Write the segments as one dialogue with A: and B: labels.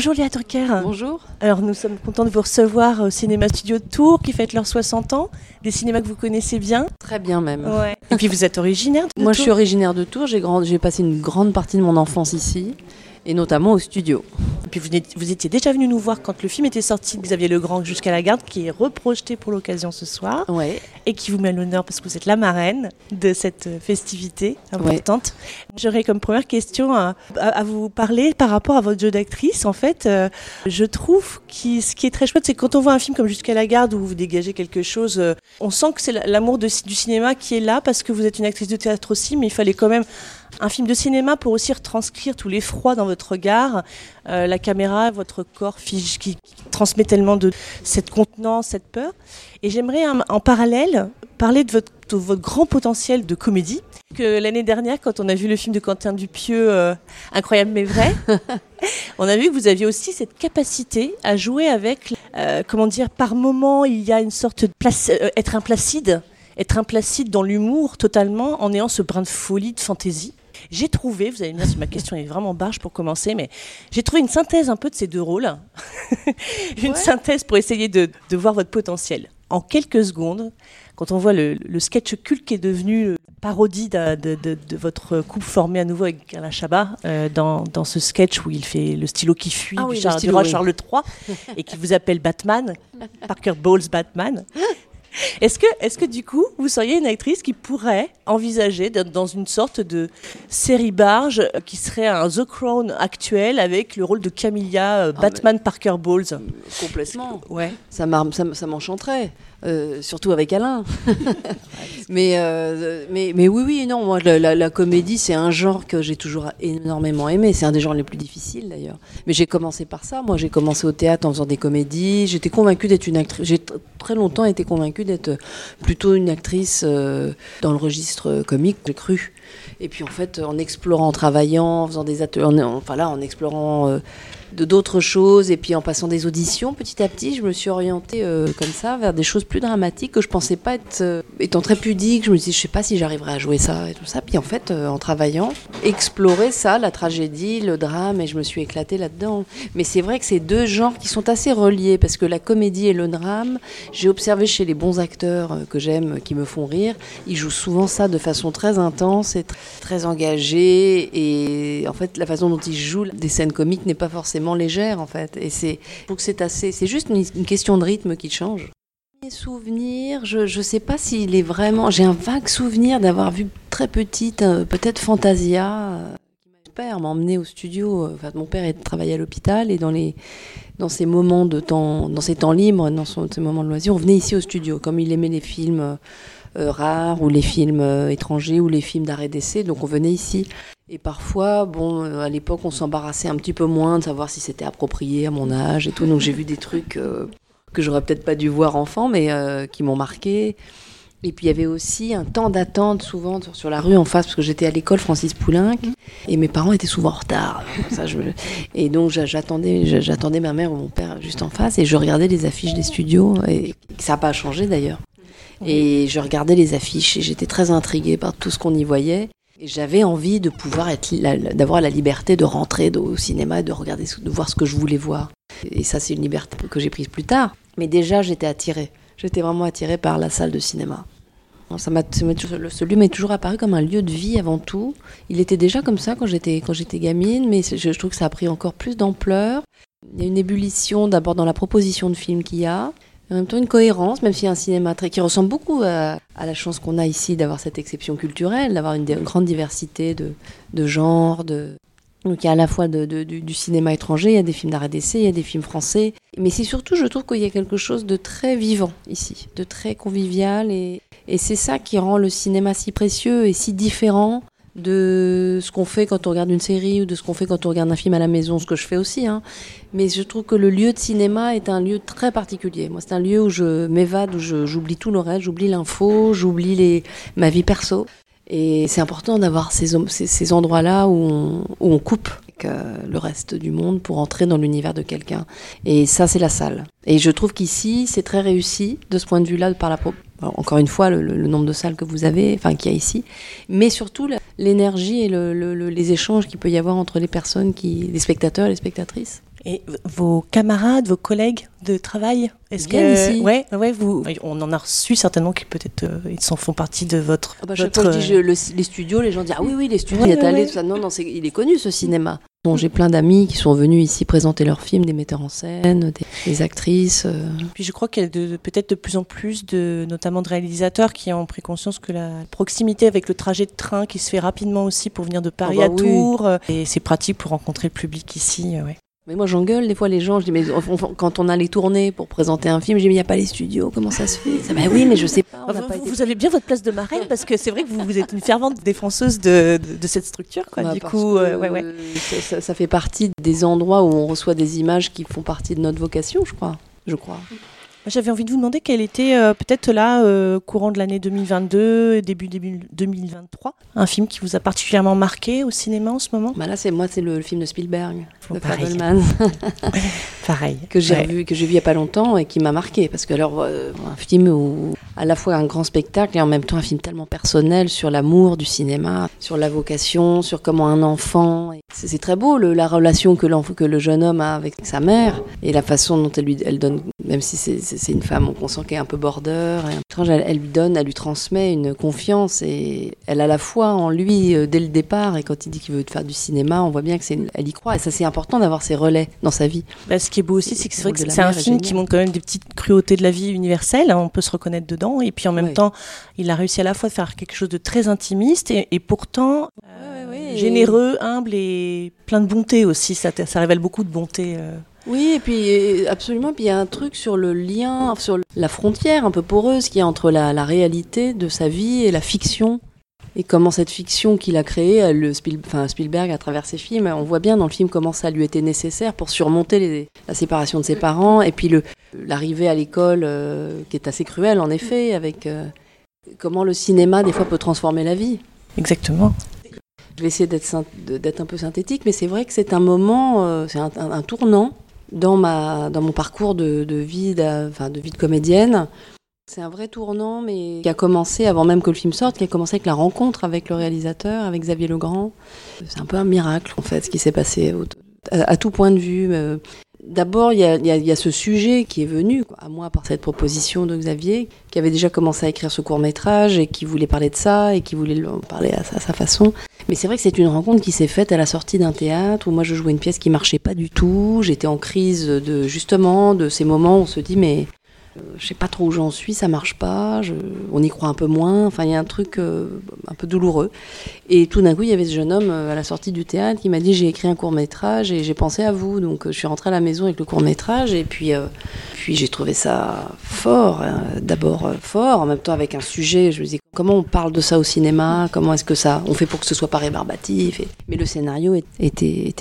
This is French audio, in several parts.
A: Bonjour Léa Turker.
B: Bonjour.
A: Alors nous sommes contents de vous recevoir au Cinéma Studio de Tours qui fête leurs 60 ans. Des cinémas que vous connaissez bien.
B: Très bien même.
A: Ouais. Et puis vous êtes originaire de
B: Moi
A: Tours
B: je suis originaire de Tours, j'ai grand... j'ai passé une grande partie de mon enfance ici et notamment au studio.
A: Et puis vous, étiez déjà venu nous voir quand le film était sorti de Xavier Legrand jusqu'à la garde qui est reprojeté pour l'occasion ce soir
B: Ouais.
A: et qui vous met à l'honneur parce que vous êtes la marraine de cette euh, festivité importante. J'aurais comme première question à, vous parler par rapport à votre jeu d'actrice. En fait, euh, je trouve que ce qui est très chouette, c'est quand on voit un film comme Jusqu'à la garde où vous dégagez quelque chose, euh, on sent que c'est la- l'amour du cinéma qui est là parce que vous êtes une actrice de théâtre aussi, mais il fallait quand même un film de cinéma pour aussi retranscrire tout l'effroi dans votre regard, euh, la caméra, votre corps fige qui, qui transmet tellement de cette contenance, cette peur. Et j'aimerais en, parallèle parler de votre, de votre grand potentiel de comédie. Que l'année dernière, quand on a vu le film de Quentin Dupieux, euh, Incroyable mais vrai, on a vu que vous aviez aussi cette capacité à jouer avec, euh, comment dire, par moment, il y a une sorte de place, être implacide, être implacide dans l'humour totalement, en ayant ce brin de folie, de fantaisie. J'ai trouvé, vous allez me dire si ma question est vraiment barge pour commencer, mais j'ai trouvé une synthèse un peu de ces deux rôles. une
B: Ouais.
A: synthèse pour essayer de, de voir votre potentiel. En quelques secondes, quand on voit le, le sketch culte qui est devenu euh, parodie de, de- de- de votre couple formé à nouveau avec Alain Chabat, euh, dans, dans ce sketch où il fait le stylo qui fuit
B: Ah
A: du, du roi
B: oui.
A: Charles III et qui vous appelle Batman, Parker Bowles Batman. Est-ce que, est-ce que du coup, vous seriez une actrice qui pourrait envisager d'être dans une sorte de série barge euh, qui serait un The Crown actuel avec le rôle de Camilla euh,
B: Ah,
A: Batman Parker Bowles?
B: Complètement.
A: Ouais.
B: Ça m'enchanterait. Euh, surtout avec Alain. mais, euh, mais, mais oui, oui, non, moi, la, comédie, c'est un genre que j'ai toujours énormément aimé. C'est un des genres les plus difficiles, d'ailleurs. Mais j'ai commencé par ça. Moi, j'ai commencé au théâtre en faisant des comédies. J'étais convaincue d'être une actrice. J'ai tr- très longtemps été convaincue d'être plutôt une actrice euh, dans le registre comique, j'ai cru. Et puis, en fait, en explorant, en travaillant, en faisant des ateliers, en, enfin là, en explorant euh, d'autres choses et puis en passant des auditions petit à petit je me suis orientée euh, comme ça vers des choses plus dramatiques que je pensais pas être euh, étant très pudique. Je me suis je sais pas si j'arriverai à jouer ça et tout ça. Puis en fait en travaillant explorer ça la tragédie le drame et je me suis éclatée là-dedans. Mais c'est vrai que c'est deux genres qui sont assez reliés parce que la comédie et le drame j'ai observé chez les bons acteurs que j'aime qui me font rire. Ils jouent souvent ça de façon très intense et tr- très engagée et en fait la façon dont ils jouent des scènes comiques n'est pas forcément légère en fait. Et c'est que c'est assez c'est juste une, question de rythme qui change. Mes souvenirs je je sais pas s'il est vraiment j'ai un vague souvenir d'avoir vu très petite euh, peut-être Fantasia euh, mon père m'a emmené au studio euh, enfin mon père travaillait à l'hôpital et dans les dans ces moments de temps dans ses temps libres dans son, ces moments de loisirs on venait ici au studio comme il aimait les films rares ou les films euh, étrangers ou les films d'arrêt d'essai donc on venait ici et parfois, bon, euh, à l'époque, on s'embarrassait un petit peu moins de savoir si c'était approprié à mon âge et tout. Donc j'ai vu des trucs euh, que j'aurais peut-être pas dû voir enfant, mais euh, qui m'ont marqué. Et puis il y avait aussi un temps d'attente souvent sur, sur la rue en face, parce que j'étais à l'école Francis Poulenc, et mes parents étaient souvent en retard. Ça, je Et donc j'a- j'attendais, j'a- j'attendais ma mère ou mon père juste en face, et je regardais les affiches des studios, et ça n'a pas changé d'ailleurs. Et je regardais les affiches, et j'étais très intriguée par tout ce qu'on y voyait. Et j'avais envie de pouvoir être, d'avoir la liberté de rentrer au cinéma et de regarder, de voir ce que je voulais voir. Et ça, c'est une liberté que j'ai prise plus tard. Mais déjà, j'étais attirée. J'étais vraiment attirée par la salle de cinéma. Ça m'a, ce lieu m'est toujours apparu comme un lieu de vie avant tout. Il était déjà comme ça quand j'étais, quand j'étais gamine, mais je, je trouve que ça a pris encore plus d'ampleur. Il y a une ébullition d'abord dans la proposition de films qu'il y a. En même temps, une cohérence, même s'il y a un cinéma très, qui ressemble beaucoup à, la chance qu'on a ici d'avoir cette exception culturelle, d'avoir une, grande diversité de, de genres. De... Donc il y a à la fois du, du cinéma étranger, il y a des films d'arrêt d'essai, il y a des films français. Mais c'est surtout, je trouve qu'il y a quelque chose de très vivant ici, de très convivial. Et, et c'est ça qui rend le cinéma si précieux et si différent de ce qu'on fait quand on regarde une série ou de ce qu'on fait quand on regarde un film à la maison, ce que je fais aussi. Hein. Mais je trouve que le lieu de cinéma est un lieu très particulier. Moi, c'est un lieu où je m'évade, où j'oublie tout le reste, j'oublie l'info, j'oublie les, ma vie perso. Et c'est important d'avoir ces, ces, endroits-là où on, où on coupe euh, le reste du monde pour entrer dans l'univers de quelqu'un. Et ça, c'est la salle. Et je trouve qu'ici, c'est très réussi de ce point de vue-là, par la encore une fois, le nombre de salles que vous avez, enfin qu'il y a ici, mais surtout la- l'énergie et le- le- le- les échanges qu'il peut y avoir entre les personnes, qui, les spectateurs et les spectatrices.
A: Et vos camarades, vos collègues de travail,
B: est-ce que ici.
A: ouais, ouais, vous, on en a reçu certainement qui peut-être euh, ils s'en font partie de votre.
B: Ah bah, votre... Fois, je dis les studios, les gens disent ah oui oui les studios, il est allé tout ça. Non non, il est connu ce cinéma. Bon, j'ai plein d'amis qui sont venus ici présenter leurs films, des metteurs en scène, des, actrices. Euh.
A: Puis je crois qu'il y a peut-être de plus en plus, de, notamment de réalisateurs, qui ont pris conscience que la proximité avec le trajet de train qui se fait rapidement aussi pour venir de Paris ah bah à Tours, euh, et c'est pratique pour rencontrer le public ici. Ouais.
B: Mais moi j'engueule des fois les gens, je dis mais quand on a les tournées pour présenter un film, je dis mais il n'y a pas les studios, comment ça se fait? Ça, bah oui mais je sais pas.
A: vous, avez bien votre place de marraine parce que c'est vrai que vous, vous, êtes une fervente défenseuse de, de, cette structure quoi.
B: Bah, du coup, euh, ouais, ouais. Ça, ça, fait partie des endroits où on reçoit des images qui font partie de notre vocation, je crois. Je crois.
A: J'avais envie de vous demander quel était euh, peut-être là, euh, courant de l'année 2022, début, début 2023, un film qui vous a particulièrement marqué au cinéma en ce moment?
B: Bah Là, c'est moi, c'est le, film de Spielberg,
A: oh,
B: de
A: pareil. pareil.
B: Que j'ai vu, que j'ai vu il y a pas longtemps et qui m'a marqué parce que alors euh, un film où à la fois un grand spectacle et en même temps un film tellement personnel sur l'amour du cinéma, sur la vocation, sur comment un enfant. C'est très beau le, la relation que, que le jeune homme a avec sa mère et la façon dont elle lui elle donne, même si c'est c'est une femme, on sent qu'elle est un peu border. Elle, elle, lui donne, elle lui transmet une confiance et elle a la foi en lui euh, dès le départ. Et quand il dit qu'il veut faire du cinéma, on voit bien que c'est, elle y croit. Et ça, c'est important d'avoir ces relais dans sa vie.
A: Bah, ce qui est beau aussi, c'est que c'est vrai que c'est un film qui montre quand même des petites cruautés de la vie universelle. Hein, on peut se reconnaître dedans. Et puis en même temps, il a réussi à la fois à faire quelque chose de très intimiste et, pourtant euh, généreux, humble et plein de bonté aussi. Ça, ça révèle beaucoup de bonté. Euh.
B: Oui, et puis absolument. Puis il y a un truc sur le lien, sur la frontière un peu poreuse qu'il y a entre la, réalité de sa vie et la fiction. Et comment cette fiction qu'il a créée, le Spielberg à travers ses films, on voit bien dans le film comment ça lui était nécessaire pour surmonter la séparation de ses parents et puis l'arrivée à l'école euh, qui est assez cruelle en effet, avec euh, comment le cinéma des fois peut transformer la vie.
A: Exactement.
B: Je vais essayer d'être un peu synthétique, mais c'est vrai que c'est un moment, euh, c'est un, tournant dans, ma, dans mon parcours de, vie, de, enfin, de vie de comédienne. C'est un vrai tournant, mais qui a commencé avant même que le film sorte, qui a commencé avec la rencontre avec le réalisateur, avec Xavier Legrand. C'est un peu un miracle, en fait, ce qui s'est passé à, tout point de vue. D'abord, il y, y a, ce sujet qui est venu à moi par cette proposition de Xavier, qui avait déjà commencé à écrire ce court métrage et qui voulait parler de ça et qui voulait en parler à sa façon. Mais c'est vrai que c'est une rencontre qui s'est faite à la sortie d'un théâtre où moi je jouais une pièce qui marchait pas du tout. J'étais en crise de justement de ces moments où on se dit mais je sais pas trop où j'en suis, ça marche pas, on y croit un peu moins, enfin il y a un truc euh, un peu douloureux. Et tout d'un coup, il y avait ce jeune homme euh, à la sortie du théâtre qui m'a dit j'ai écrit un court métrage et j'ai pensé à vous, donc je suis rentrée à la maison avec le court métrage et puis puis j'ai trouvé ça fort, hein. d'abord fort, en même temps avec un sujet, je me dis comment on parle de ça au cinéma, comment est-ce que ça, on fait pour que ce soit pas rébarbatif. Mais le scénario était,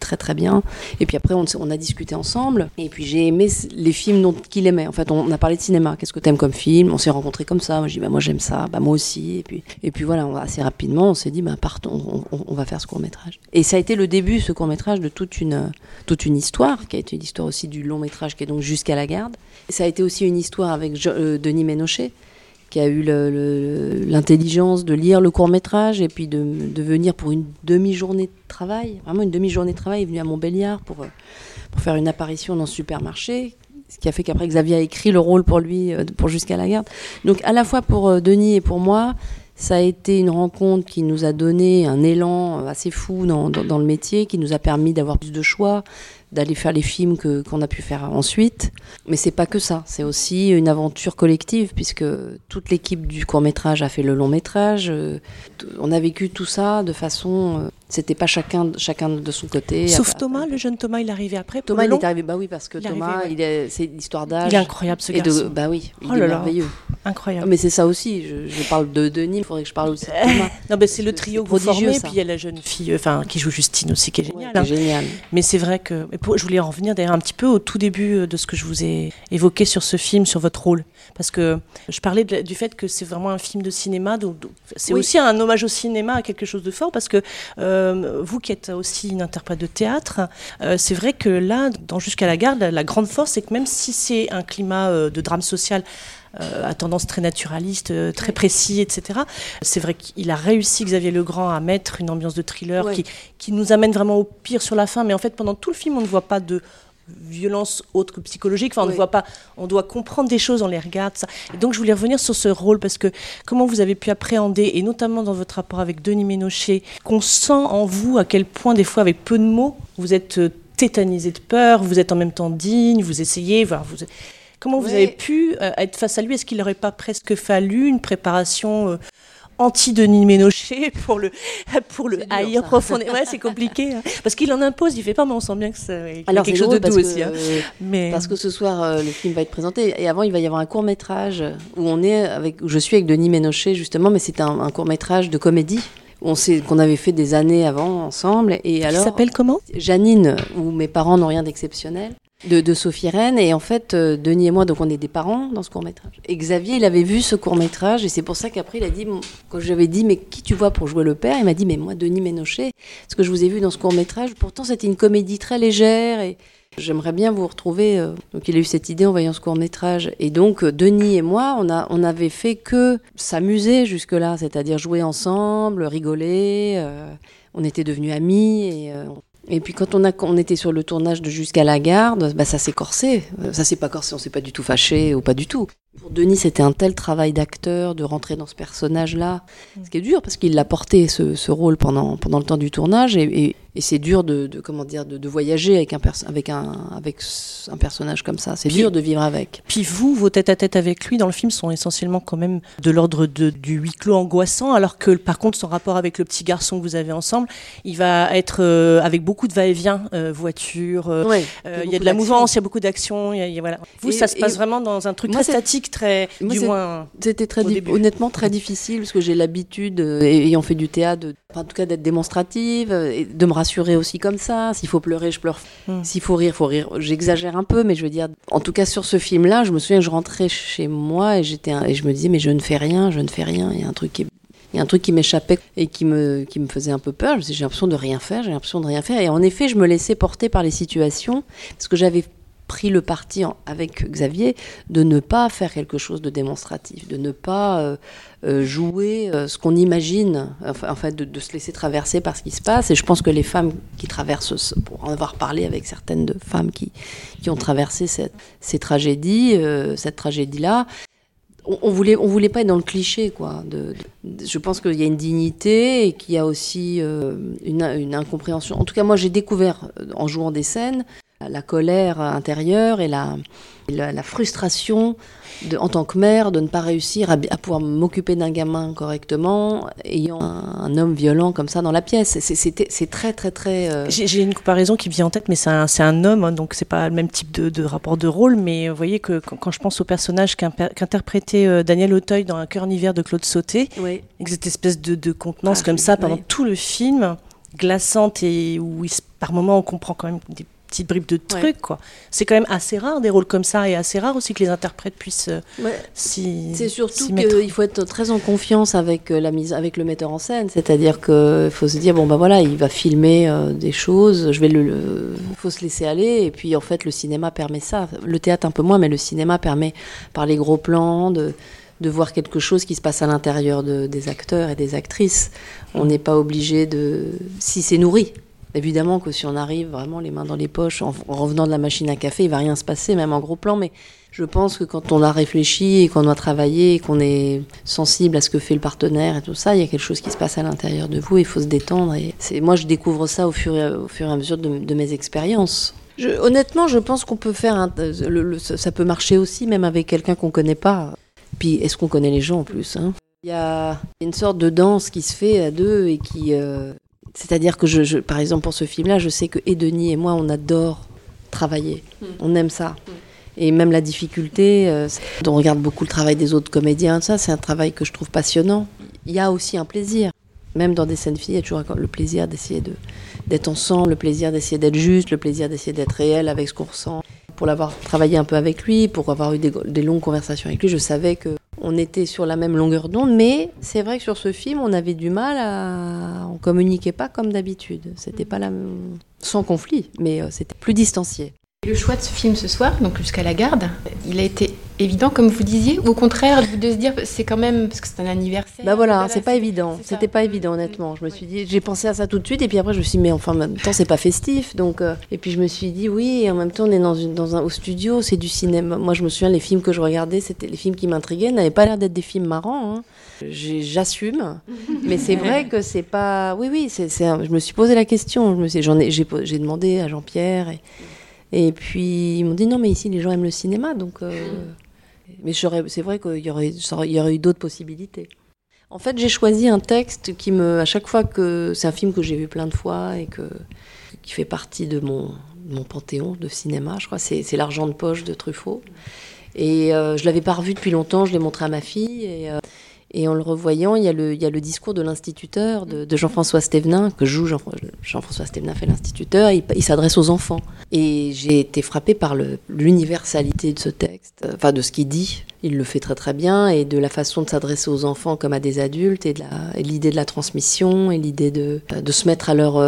B: très très bien. Et puis après, on, a discuté ensemble. Et puis j'ai aimé les films qu'il aimait. En fait, on a parlé de cinéma. Qu'est-ce que tu aimes comme film? On s'est rencontrés comme ça. Moi, j'ai dit, bah, moi j'aime ça, bah, moi aussi. Et puis, voilà, assez rapidement, on s'est dit, bah, partons, on, va faire ce court métrage. Et ça a été le début, ce court métrage, de toute une, toute une histoire, qui a été une histoire aussi du long métrage, qui est donc jusqu'à la garde. Et ça a été aussi une histoire avec euh, Denis Ménochet qui a eu l'intelligence de lire le court métrage et puis de, venir pour une demi-journée de travail, vraiment une demi-journée de travail, il est venu à Montbéliard pour, euh, pour faire une apparition dans ce supermarché, ce qui a fait qu'après Xavier a écrit le rôle pour lui, euh, pour Jusqu'à la garde. Donc à la fois pour euh, Denis et pour moi, ça a été une rencontre qui nous a donné un élan assez fou dans, dans, dans le métier, qui nous a permis d'avoir plus de choix, d'aller faire les films que qu'on a pu faire ensuite. Mais c'est pas que ça, c'est aussi une aventure collective puisque toute l'équipe du court métrage a fait le long métrage. Euh, on a vécu tout ça de façon euh, c'était pas chacun, chacun de son côté.
A: Sauf Thomas, le jeune Thomas, il est arrivé après.
B: Thomas, il est arrivé, bah oui, parce que Thomas, il est, c'est l'histoire d'âge.
A: Il est incroyable ce garçon.
B: De, bah oui, il
A: oh
B: est merveilleux.
A: Incroyable.
B: Mais c'est ça aussi. Je, parle de Denis, il faudrait que je parle aussi de Thomas.
A: non, mais c'est le trio que vous formez, puis il y a la jeune fille, enfin, qui joue Justine aussi, qui est géniale.
B: Ouais, hein. génial.
A: Mais c'est vrai que, je voulais en revenir d'ailleurs un petit peu au tout début de ce que je vous ai évoqué sur ce film, sur votre rôle, parce que je parlais du fait que c'est vraiment un film de cinéma, donc c'est aussi un hommage au cinéma, à quelque chose de fort, parce que euh, vous qui êtes aussi une interprète de théâtre, euh, c'est vrai que là, dans Jusqu'à la garde, la, grande force, c'est que même si c'est un climat euh, de drame social à tendance très naturaliste, très précis, etc. C'est vrai qu'il a réussi, Xavier Legrand, à mettre une ambiance de thriller qui, qui nous amène vraiment au pire sur la fin, mais en fait, pendant tout le film, on ne voit pas de violence autre que psychologique. Enfin, on ne voit pas, on doit comprendre des choses, on les regarde. Ça. Et donc, je voulais revenir sur ce rôle parce que comment vous avez pu appréhender, et notamment dans votre rapport avec Denis Ménochet, qu'on sent en vous à quel point, des fois, avec peu de mots, vous êtes euh, tétanisé de peur, vous êtes en même temps digne, vous essayez, voir vous. Comment vous avez pu euh, être face à lui? Est-ce qu'il n'aurait pas presque fallu une préparation euh, anti-Denis Ménochet pour le, pour le haïr profondément? Ouais, c'est compliqué. Hein. Parce qu'il en impose, il fait pas, mais on sent bien que c'est quelque chose de doux aussi. Hein.
B: Mais... Parce que ce soir, euh, le film va être présenté. Et avant, il va y avoir un court-métrage où on est avec, où je suis avec Denis Ménochet, justement, mais c'est un, court-métrage de comédie. On sait qu'on avait fait des années avant ensemble. Et alors,
A: s'appelle comment?
B: Janine, où mes parents n'ont rien d'exceptionnel de, Sophie Rennes. Et en fait, euh, Denis et moi, donc on est des parents dans ce court-métrage. Et Xavier, il avait vu ce court-métrage, et c'est pour ça qu'après, il a dit, quand j'avais dit, mais qui tu vois pour jouer le père Il m'a dit, mais moi, Denis Ménochet, ce que je vous ai vu dans ce court-métrage, pourtant c'était une comédie très légère, et j'aimerais bien vous retrouver. Euh. Donc il a eu cette idée en voyant ce court-métrage. Et donc, euh, Denis et moi, on, a, on avait fait que s'amuser jusque-là, c'est-à-dire jouer ensemble, rigoler. on était devenus amis et et puis quand on, a, on était sur le tournage de Jusqu'à la garde, bah ça s'est corsé. Ça s'est pas corsé, on s'est pas du tout fâché ou pas du tout. Pour Denis, c'était un tel travail d'acteur de rentrer dans ce personnage-là. Ce qui est dur parce qu'il l'a porté ce, rôle pendant, pendant le temps du tournage et et c'est dur de, comment dire de, voyager avec un avec un avec un personnage comme ça. C'est dur de vivre avec.
A: Puis vous, vos tête-à-tête avec lui dans le film sont essentiellement quand même de l'ordre du huis clos angoissant, alors que par contre son rapport avec le petit garçon que vous avez ensemble, il va être euh, avec beaucoup de va-et-vient, euh, voiture. Euh, il y a de la mouvance, il y a beaucoup d'action. Voilà. Vous, ça se passe vraiment dans un truc très statique, très du moins.
B: C'était très honnêtement très difficile parce que j'ai l'habitude, ayant fait du théâtre, en tout cas d'être démonstrative, et de me rassurer aussi comme ça. S'il faut pleurer, je pleure. Hmm. S'il faut rire, faut rire. J'exagère un peu, mais je veux dire, en tout cas sur ce film-là, je me souviens que je rentrais chez moi et j'étais et je me disais mais je ne fais rien, je ne fais rien. Il y a un truc qui il y a un truc qui m'échappait et qui me, qui me faisait un peu peur. J'ai l'impression de rien faire, j'ai l'impression de rien faire. Et en effet, je me laissais porter par les situations parce que j'avais pris le parti avec Xavier de ne pas faire quelque chose de démonstratif, de ne pas euh, euh, jouer euh, ce qu'on imagine, enfin, fait de, se laisser traverser par ce qui se passe. Et je pense que les femmes qui traversent, pour en avoir parlé avec certaines de femmes qui, ont traversé cette, ces tragédies, cette tragédie-là, on, on, voulait, on voulait pas être dans le cliché, quoi. Je pense qu'il y a une dignité et qu'il y a aussi une, incompréhension. En tout cas, moi, j'ai découvert en jouant des scènes la colère intérieure et la, la, frustration de, en tant que mère de ne pas réussir à, pouvoir m'occuper d'un gamin correctement, ayant un, homme violent comme ça dans la pièce. C'est très, très, très. Euh,
A: j'ai une comparaison qui vient en tête, mais c'est un, un, homme, hein, donc c'est pas le même type de, de, rapport de rôle. Mais vous voyez que quand, je pense au personnage qu'interprétait euh, Daniel Auteuil dans Un cœur en hiver de Claude Sauté, avec cette espèce de, de contenance ah, comme ça pendant tout le film, glaçante et où par moments on comprend quand même des petites bribes de trucs. quoi. C'est quand même assez rare des rôles comme ça et assez rare aussi que les interprètes puissent euh, s'y
B: C'est surtout qu'il faut être très en confiance avec, euh, la mise, avec le metteur en scène. C'est-à-dire qu'il faut se dire, bon ben voilà, il va filmer euh, des choses, je vais le, faut se laisser aller. Et puis en fait, le cinéma permet ça. Le théâtre un peu moins, mais le cinéma permet par les gros plans de de voir quelque chose qui se passe à l'intérieur de, des acteurs et des actrices. On n'est pas obligé de... Si c'est nourri, Évidemment que si on arrive vraiment les mains dans les poches en, revenant de la machine à café, il va rien se passer, même en gros plan. Mais je pense que quand on a réfléchi et qu'on a travaillé et qu'on est sensible à ce que fait le partenaire et tout ça, il y a quelque chose qui se passe à l'intérieur de vous. Il faut se détendre. Et moi, je découvre ça au fur et, et à mesure de, mes expériences. honnêtement, je pense qu'on peut faire ça peut marcher aussi, même avec quelqu'un qu'on connaît pas. Puis, est-ce qu'on connaît les gens en plus hein? Il y a une sorte de danse qui se fait à deux et qui, euh, c'est-à-dire que, je, par exemple, pour ce film-là, je sais que et Denis et moi, on adore travailler. Hmm. On aime ça. Hmm. Et même la difficulté, euh, on regarde beaucoup le travail des autres comédiens, ça, c'est un travail que je trouve passionnant. Il y a aussi un plaisir. Même dans des scènes filles, il y a toujours le plaisir d'essayer de, d'être ensemble, le plaisir d'essayer d'être juste, le plaisir d'essayer d'être réel avec ce qu'on ressent. Pour l'avoir travaillé un peu avec lui, pour avoir eu des, des longues conversations avec lui, je savais que on était sur la même longueur d'onde, mais c'est vrai que sur ce film, on avait du mal à. On communiquait pas comme d'habitude. C'était pas la sans conflit, mais euh, c'était plus distancié.
C: Le choix de ce film ce soir, donc jusqu'à la garde, il a été évident, comme vous disiez, ou au contraire de se dire c'est quand même parce que c'est un anniversaire.
B: Bah voilà, c'est pas évident. C'était pas évident honnêtement. Je me suis dit, j'ai pensé à ça tout de suite et puis après je me suis dit mais enfin en même temps c'est pas festif donc euh, et puis je me suis dit oui et en même temps on est dans une dans un au studio c'est du cinéma. Moi je me souviens les films que je regardais c'était les films qui m'intriguaient n'avaient pas l'air d'être des films marrants. Hein. J'assume, mais c'est vrai que c'est pas. Oui oui c'est je me suis posé la question. Je me suis j'en ai j'ai demandé à Jean-Pierre et et puis ils m'ont dit non mais ici les gens aiment le cinéma donc. Euh, mais c'est vrai qu'il y aurait, eu d'autres possibilités. En fait, j'ai choisi un texte qui me, à chaque fois que c'est un film que j'ai vu plein de fois et que qui fait partie de mon, mon panthéon de cinéma, je crois, c'est, L'argent de poche de Truffaut. Et euh, je l'avais pas revu depuis longtemps, je l'ai montré à ma fille et euh, et en le revoyant, il y a le, discours de l'instituteur, de, Jean-François Stévenin, que joue Jean, Jean-François Stévenin fait l'instituteur, il, il s'adresse aux enfants. Et j'ai été frappée par l'universalité de ce texte, enfin de ce qu'il dit. Il le fait très très bien, et de la façon de s'adresser aux enfants comme à des adultes, et de l'idée de la transmission, et l'idée de, se mettre à leur,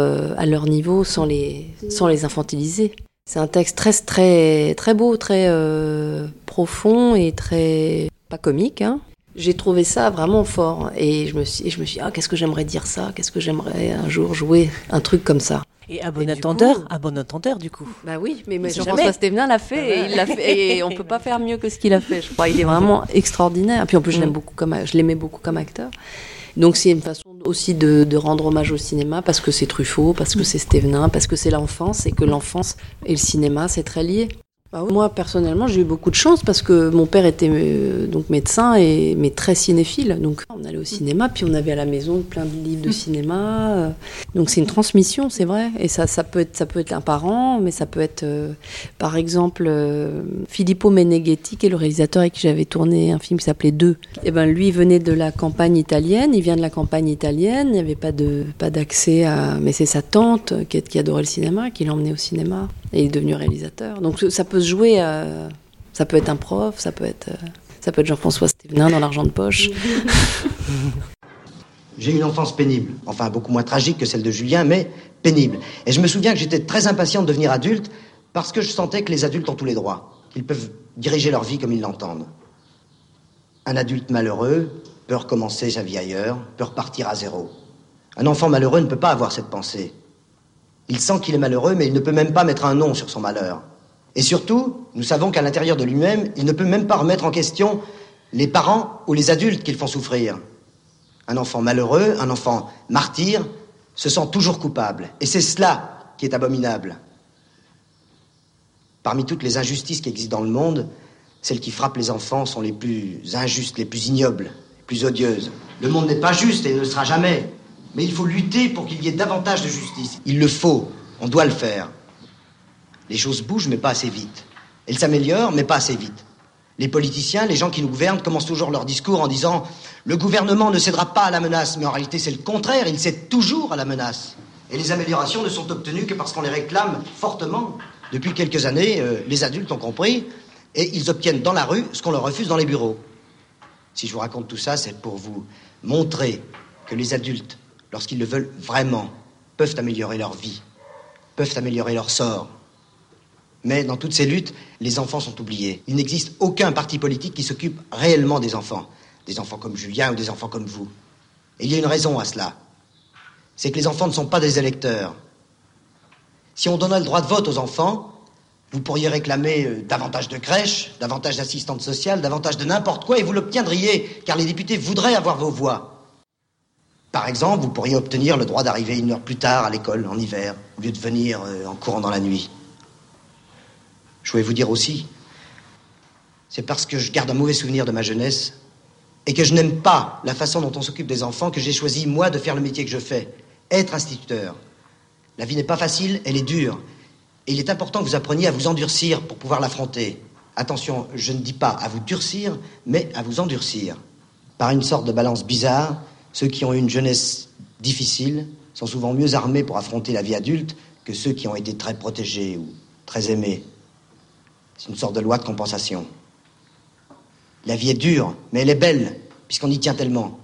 B: leur niveau sans les, sans les infantiliser. C'est un texte très très très beau, très euh, profond et très pas comique, hein, j'ai trouvé ça vraiment fort. Et je me suis, je me suis dit, ah, qu'est-ce que j'aimerais dire ça? Qu'est-ce que j'aimerais un jour jouer Un truc comme ça?
A: Et à bon attendeur, à bon attendeur du coup.
B: Bah oui, mais, Jean-François Stévenin l'a fait, et il l'a fait, et on peut pas faire mieux que ce qu'il a fait. Je crois, il est vraiment extraordinaire. Puis en plus, je l'aime mm. beaucoup comme, je l'aimais beaucoup comme acteur. Donc c'est une façon aussi de, de, rendre hommage au cinéma parce que c'est Truffaut, parce que c'est Stévenin, parce que c'est l'enfance et que l'enfance et le cinéma c'est très lié. Bah moi, personnellement, j'ai eu beaucoup de chance parce que mon père était euh, donc médecin et mais très cinéphile. Donc, on allait au cinéma, puis on avait à la maison plein de livres de cinéma. Euh. donc, c'est une transmission, c'est vrai. Et ça, ça peut être, ça peut être un parent, mais ça peut être, euh, par exemple, Filippo Meneghetti, qui est le réalisateur avec qui j'avais tourné un film qui s'appelait Deux. Et eh ben, lui, il venait de la campagne italienne. Il vient de la campagne italienne. Il n'y avait pas de, pas d'accès à, mais c'est sa tante qui, qui adorait le cinéma, qui l'emmenait au cinéma et est devenu réalisateur. Donc, ça peut se jouer. ça peut être un prof, ça peut être, ça peut être Jean-François Stévenin dans l'argent de poche.
D: J'ai une enfance pénible, enfin beaucoup moins tragique que celle de Julien, mais pénible. Et je me souviens que j'étais très impatient de devenir adulte parce que je sentais que les adultes ont tous les droits, qu'ils peuvent diriger leur vie comme ils l'entendent. Un adulte malheureux peut recommencer sa vie ailleurs, peut repartir à zéro. Un enfant malheureux ne peut pas avoir cette pensée. Il sent qu'il est malheureux, mais il ne peut même pas mettre un nom sur son malheur. Et surtout, nous savons qu'à l'intérieur de lui-même, il ne peut même pas remettre en question les parents ou les adultes qu'il font souffrir. Un enfant malheureux, un enfant martyr, se sent toujours coupable. Et c'est cela qui est abominable. Parmi toutes les injustices qui existent dans le monde, celles qui frappent les enfants sont les plus injustes, les plus ignobles, les plus odieuses. Le monde n'est pas juste et ne le sera jamais. Mais il faut lutter pour qu'il y ait davantage de justice. Il le faut, on doit le faire. Les choses bougent, mais pas assez vite. Elles s'améliorent, mais pas assez vite. Les politiciens, les gens qui nous gouvernent, commencent toujours leur discours en disant Le gouvernement ne cédera pas à la menace. Mais en réalité, c'est le contraire, il cède toujours à la menace. Et les améliorations ne sont obtenues que parce qu'on les réclame fortement. Depuis quelques années, euh, les adultes ont compris et ils obtiennent dans la rue ce qu'on leur refuse dans les bureaux. Si je vous raconte tout ça, c'est pour vous montrer que les adultes, lorsqu'ils le veulent vraiment, peuvent améliorer leur vie, peuvent améliorer leur sort, mais dans toutes ces luttes, les enfants sont oubliés. Il n'existe aucun parti politique qui s'occupe réellement des enfants. Des enfants comme Julien ou des enfants comme vous. Et il y a une raison à cela. C'est que les enfants ne sont pas des électeurs. Si on donnait le droit de vote aux enfants, vous pourriez réclamer euh, davantage de crèches, davantage d'assistantes sociales, davantage de n'importe quoi, et vous l'obtiendriez, car les députés voudraient avoir vos voix. Par exemple, vous pourriez obtenir le droit d'arriver une heure plus tard à l'école en hiver, au lieu de venir euh, en courant dans la nuit. Je voulais vous dire aussi, c'est parce que je garde un mauvais souvenir de ma jeunesse et que je n'aime pas la façon dont on s'occupe des enfants que j'ai choisi, moi, de faire le métier que je fais, être instituteur. La vie n'est pas facile, elle est dure. Et il est important que vous appreniez à vous endurcir pour pouvoir l'affronter. Attention, je ne dis pas à vous durcir, mais à vous endurcir. Par une sorte de balance bizarre, ceux qui ont eu une jeunesse difficile sont souvent mieux armés pour affronter la vie adulte que ceux qui ont été très protégés ou très aimés. C'est une sorte de loi de compensation. La vie est dure, mais elle est belle, puisqu'on y tient tellement.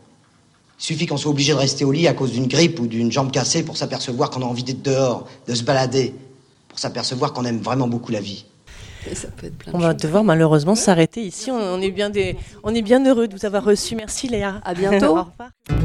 D: Il suffit qu'on soit obligé de rester au lit à cause d'une grippe ou d'une jambe cassée pour s'apercevoir qu'on a envie d'être dehors, de se balader, pour s'apercevoir qu'on aime vraiment beaucoup la vie.
A: On va devoir malheureusement s'arrêter ici. On, est bien des, on est bien heureux de vous avoir reçu. Merci Léa.
B: À bientôt.
A: Au revoir.